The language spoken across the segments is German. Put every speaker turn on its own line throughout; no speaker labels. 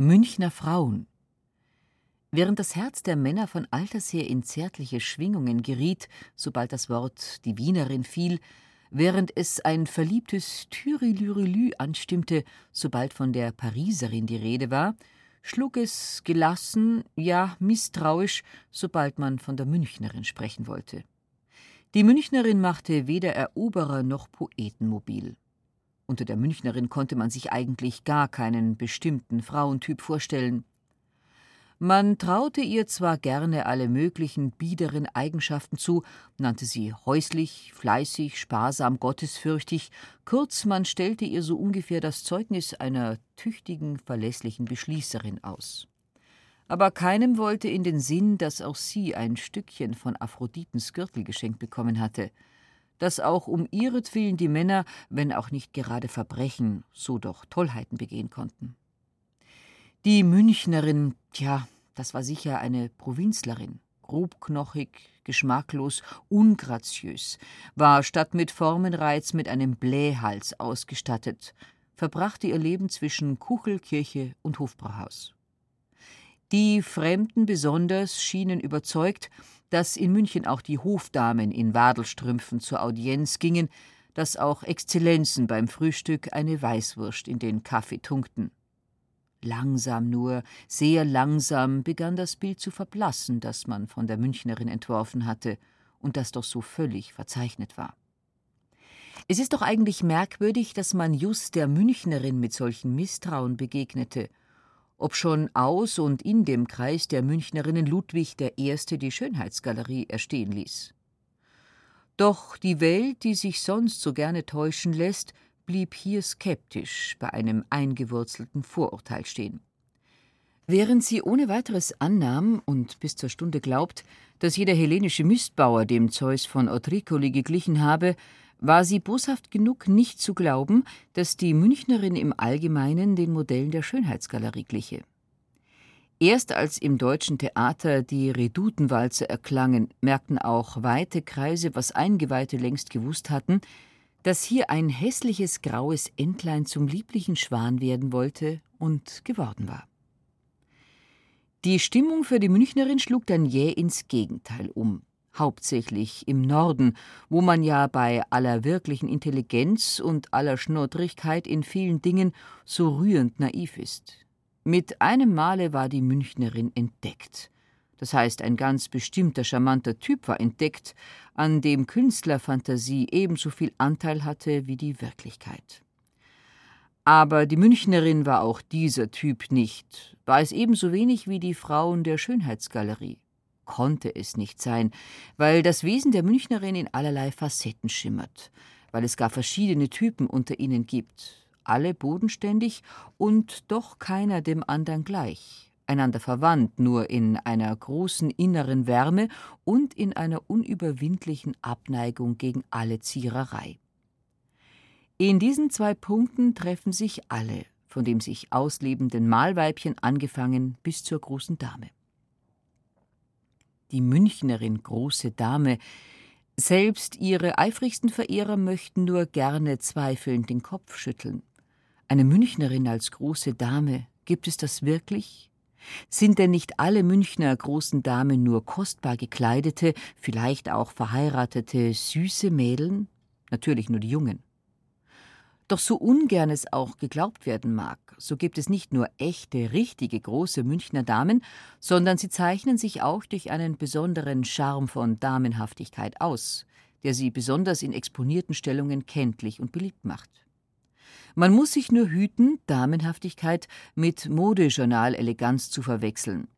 Münchner Frauen Während das Herz der Männer von alters her in zärtliche Schwingungen geriet, sobald das Wort die Wienerin fiel, während es ein verliebtes Thürilürilü anstimmte, sobald von der Pariserin die Rede war, schlug es gelassen, ja misstrauisch, sobald man von der Münchnerin sprechen wollte. Die Münchnerin machte weder Eroberer noch Poeten mobil. Unter der Münchnerin konnte man sich eigentlich gar keinen bestimmten Frauentyp vorstellen. Man traute ihr zwar gerne alle möglichen biederen Eigenschaften zu, nannte sie häuslich, fleißig, sparsam, gottesfürchtig, kurz man stellte ihr so ungefähr das Zeugnis einer tüchtigen, verlässlichen Beschließerin aus. Aber keinem wollte in den Sinn, dass auch sie ein Stückchen von Aphroditens Gürtel geschenkt bekommen hatte – dass auch um ihretwillen die Männer, wenn auch nicht gerade Verbrechen, so doch Tollheiten begehen konnten. Die Münchnerin, tja, das war sicher eine Provinzlerin, grobknochig, geschmacklos, ungraziös, war statt mit Formenreiz mit einem Blähhals ausgestattet, verbrachte ihr Leben zwischen Kuchelkirche und Hofbrauhaus. Die Fremden besonders schienen überzeugt, dass in München auch die Hofdamen in Wadelstrümpfen zur Audienz gingen, dass auch Exzellenzen beim Frühstück eine Weißwurst in den Kaffee tunkten. Langsam nur, sehr langsam begann das Bild zu verblassen, das man von der Münchnerin entworfen hatte und das doch so völlig verzeichnet war. Es ist doch eigentlich merkwürdig, dass man just der Münchnerin mit solchen Misstrauen begegnete obschon aus und in dem Kreis der Münchnerinnen Ludwig I. die Schönheitsgalerie erstehen ließ. Doch die Welt, die sich sonst so gerne täuschen lässt, blieb hier skeptisch bei einem eingewurzelten Vorurteil stehen. Während sie ohne weiteres annahm und bis zur Stunde glaubt, dass jeder hellenische Mistbauer dem Zeus von Otricoli geglichen habe, war sie boshaft genug, nicht zu glauben, dass die Münchnerin im Allgemeinen den Modellen der Schönheitsgalerie gliche. Erst als im deutschen Theater die Redutenwalze erklangen, merkten auch weite Kreise, was Eingeweihte längst gewusst hatten, dass hier ein hässliches graues Entlein zum lieblichen Schwan werden wollte und geworden war. Die Stimmung für die Münchnerin schlug dann jäh ins Gegenteil um hauptsächlich im Norden, wo man ja bei aller wirklichen Intelligenz und aller Schnoddrigkeit in vielen Dingen so rührend naiv ist. Mit einem Male war die Münchnerin entdeckt. Das heißt, ein ganz bestimmter charmanter Typ war entdeckt, an dem Künstlerfantasie ebenso viel Anteil hatte wie die Wirklichkeit. Aber die Münchnerin war auch dieser Typ nicht, war es ebenso wenig wie die Frauen der Schönheitsgalerie. Konnte es nicht sein, weil das Wesen der Münchnerin in allerlei Facetten schimmert, weil es gar verschiedene Typen unter ihnen gibt, alle bodenständig und doch keiner dem andern gleich, einander verwandt, nur in einer großen inneren Wärme und in einer unüberwindlichen Abneigung gegen alle Ziererei. In diesen zwei Punkten treffen sich alle, von dem sich auslebenden Malweibchen angefangen bis zur großen Dame die Münchnerin große Dame, selbst ihre eifrigsten Verehrer möchten nur gerne zweifelnd den Kopf schütteln. Eine Münchnerin als große Dame, gibt es das wirklich? Sind denn nicht alle Münchner großen Damen nur kostbar gekleidete, vielleicht auch verheiratete, süße Mädeln? Natürlich nur die Jungen. Doch so ungern es auch geglaubt werden mag, so gibt es nicht nur echte, richtige große Münchner Damen, sondern sie zeichnen sich auch durch einen besonderen Charme von Damenhaftigkeit aus, der sie besonders in exponierten Stellungen kenntlich und beliebt macht. Man muss sich nur hüten, Damenhaftigkeit mit Modejournal-Eleganz zu verwechseln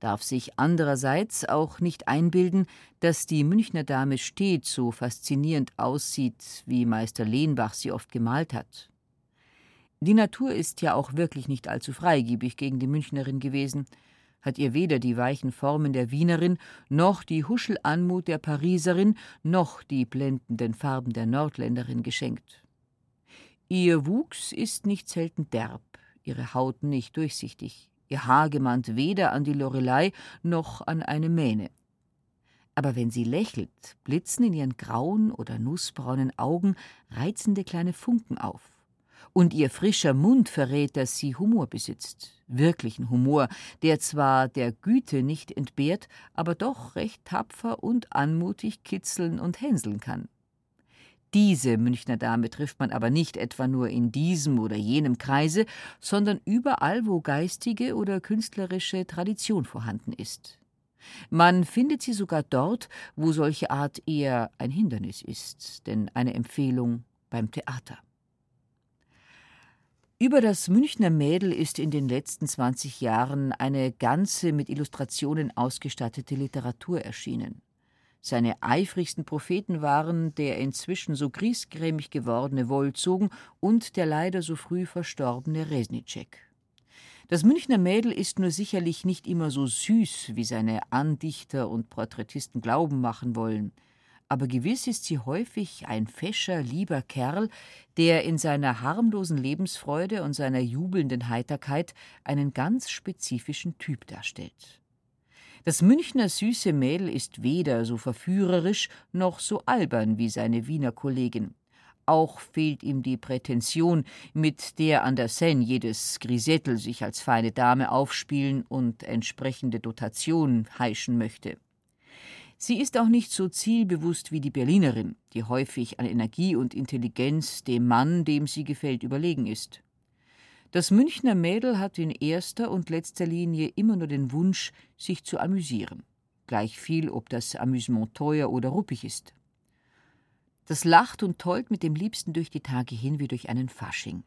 darf sich andererseits auch nicht einbilden, dass die Münchner Dame stets so faszinierend aussieht, wie Meister Lehnbach sie oft gemalt hat. Die Natur ist ja auch wirklich nicht allzu freigebig gegen die Münchnerin gewesen, hat ihr weder die weichen Formen der Wienerin, noch die Huschelanmut der Pariserin, noch die blendenden Farben der Nordländerin geschenkt. Ihr Wuchs ist nicht selten derb, ihre Haut nicht durchsichtig ihr Haar gemannt weder an die Lorelei noch an eine Mähne. Aber wenn sie lächelt, blitzen in ihren grauen oder nussbraunen Augen reizende kleine Funken auf. und ihr frischer Mund verrät, dass sie Humor besitzt, wirklichen Humor, der zwar der Güte nicht entbehrt, aber doch recht tapfer und anmutig kitzeln und hänseln kann. Diese Münchner Dame trifft man aber nicht etwa nur in diesem oder jenem Kreise, sondern überall, wo geistige oder künstlerische Tradition vorhanden ist. Man findet sie sogar dort, wo solche Art eher ein Hindernis ist, denn eine Empfehlung beim Theater. Über das Münchner Mädel ist in den letzten 20 Jahren eine ganze mit Illustrationen ausgestattete Literatur erschienen. Seine eifrigsten Propheten waren der inzwischen so griesgrämig gewordene Wolzogen und der leider so früh verstorbene Resnitschek. Das Münchner Mädel ist nur sicherlich nicht immer so süß, wie seine Andichter und Porträtisten glauben machen wollen – aber gewiss ist sie häufig ein fescher, lieber Kerl, der in seiner harmlosen Lebensfreude und seiner jubelnden Heiterkeit einen ganz spezifischen Typ darstellt. Das Münchner süße Mädel ist weder so verführerisch noch so albern wie seine Wiener Kollegin. Auch fehlt ihm die Prätension, mit der an der Seine jedes Grisettel sich als feine Dame aufspielen und entsprechende Dotation heischen möchte. Sie ist auch nicht so zielbewusst wie die Berlinerin, die häufig an Energie und Intelligenz dem Mann, dem sie gefällt, überlegen ist. Das Münchner Mädel hat in erster und letzter Linie immer nur den Wunsch, sich zu amüsieren, gleich viel, ob das Amüsement teuer oder ruppig ist. Das lacht und tollt mit dem Liebsten durch die Tage hin wie durch einen Fasching.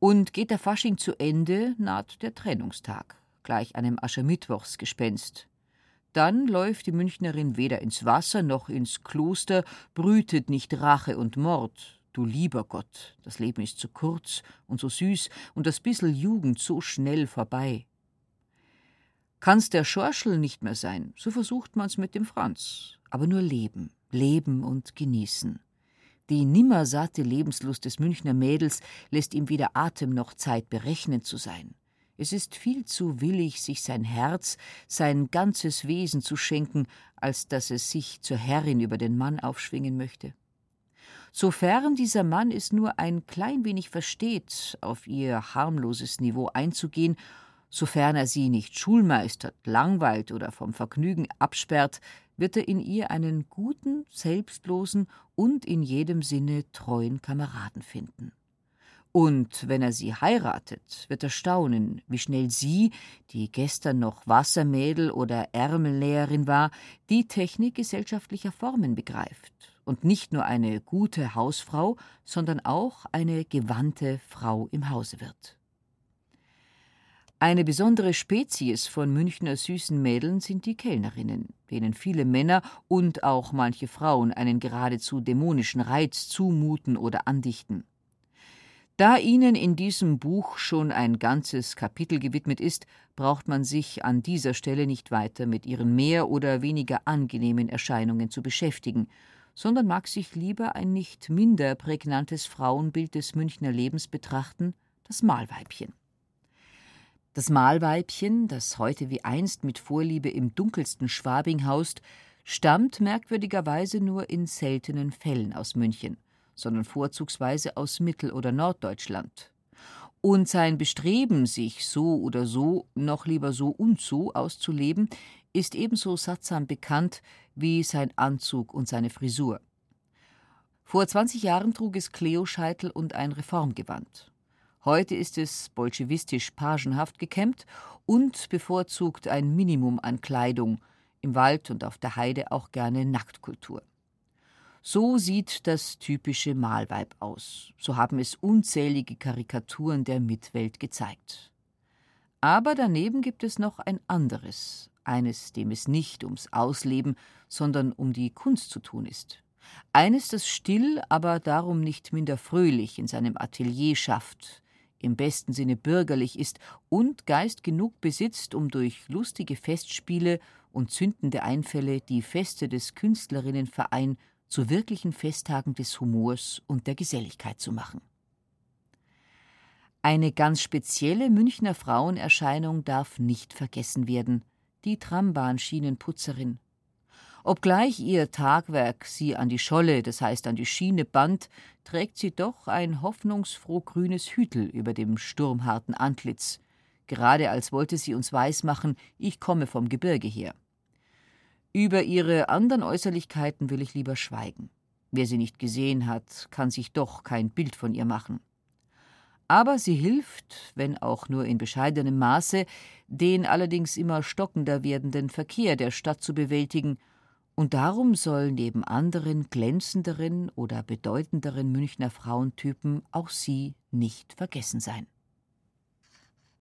Und geht der Fasching zu Ende, naht der Trennungstag, gleich einem Aschermittwochsgespenst. Dann läuft die Münchnerin weder ins Wasser noch ins Kloster, brütet nicht Rache und Mord. Du lieber Gott, das Leben ist zu kurz und so süß und das bissel Jugend so schnell vorbei. Kann's der Schorschel nicht mehr sein, so versucht man's mit dem Franz. Aber nur leben, leben und genießen. Die nimmersatte Lebenslust des Münchner Mädels lässt ihm weder Atem noch Zeit, berechnend zu sein. Es ist viel zu willig, sich sein Herz, sein ganzes Wesen zu schenken, als dass es sich zur Herrin über den Mann aufschwingen möchte. Sofern dieser Mann es nur ein klein wenig versteht, auf ihr harmloses Niveau einzugehen, sofern er sie nicht schulmeistert, langweilt oder vom Vergnügen absperrt, wird er in ihr einen guten, selbstlosen und in jedem Sinne treuen Kameraden finden. Und wenn er sie heiratet, wird er staunen, wie schnell sie, die gestern noch Wassermädel oder Ärmelnäherin war, die Technik gesellschaftlicher Formen begreift und nicht nur eine gute Hausfrau, sondern auch eine gewandte Frau im Hause wird. Eine besondere Spezies von Münchner süßen Mädeln sind die Kellnerinnen, denen viele Männer und auch manche Frauen einen geradezu dämonischen Reiz zumuten oder andichten. Da ihnen in diesem Buch schon ein ganzes Kapitel gewidmet ist, braucht man sich an dieser Stelle nicht weiter mit ihren mehr oder weniger angenehmen Erscheinungen zu beschäftigen, sondern mag sich lieber ein nicht minder prägnantes Frauenbild des Münchner Lebens betrachten, das Malweibchen. Das Malweibchen, das heute wie einst mit Vorliebe im dunkelsten Schwabing haust, stammt merkwürdigerweise nur in seltenen Fällen aus München sondern vorzugsweise aus Mittel- oder Norddeutschland. Und sein Bestreben, sich so oder so, noch lieber so und so auszuleben, ist ebenso sattsam bekannt wie sein Anzug und seine Frisur. Vor 20 Jahren trug es Kleoscheitel und ein Reformgewand. Heute ist es bolschewistisch pagenhaft gekämmt und bevorzugt ein Minimum an Kleidung, im Wald und auf der Heide auch gerne Nacktkultur. So sieht das typische Malweib aus. So haben es unzählige Karikaturen der Mitwelt gezeigt. Aber daneben gibt es noch ein anderes, eines, dem es nicht ums Ausleben, sondern um die Kunst zu tun ist. Eines, das still, aber darum nicht minder fröhlich in seinem Atelier schafft, im besten Sinne bürgerlich ist und Geist genug besitzt, um durch lustige Festspiele und zündende Einfälle die Feste des Künstlerinnenverein zu wirklichen Festtagen des Humors und der Geselligkeit zu machen. Eine ganz spezielle Münchner Frauenerscheinung darf nicht vergessen werden, die Trambahnschienenputzerin. Obgleich ihr Tagwerk sie an die Scholle, das heißt an die Schiene band, trägt sie doch ein hoffnungsfroh grünes Hütel über dem sturmharten Antlitz, gerade als wollte sie uns weismachen, ich komme vom Gebirge her. Über ihre anderen Äußerlichkeiten will ich lieber schweigen. Wer sie nicht gesehen hat, kann sich doch kein Bild von ihr machen. Aber sie hilft, wenn auch nur in bescheidenem Maße, den allerdings immer stockender werdenden Verkehr der Stadt zu bewältigen, und darum soll neben anderen glänzenderen oder bedeutenderen Münchner Frauentypen auch sie nicht vergessen sein.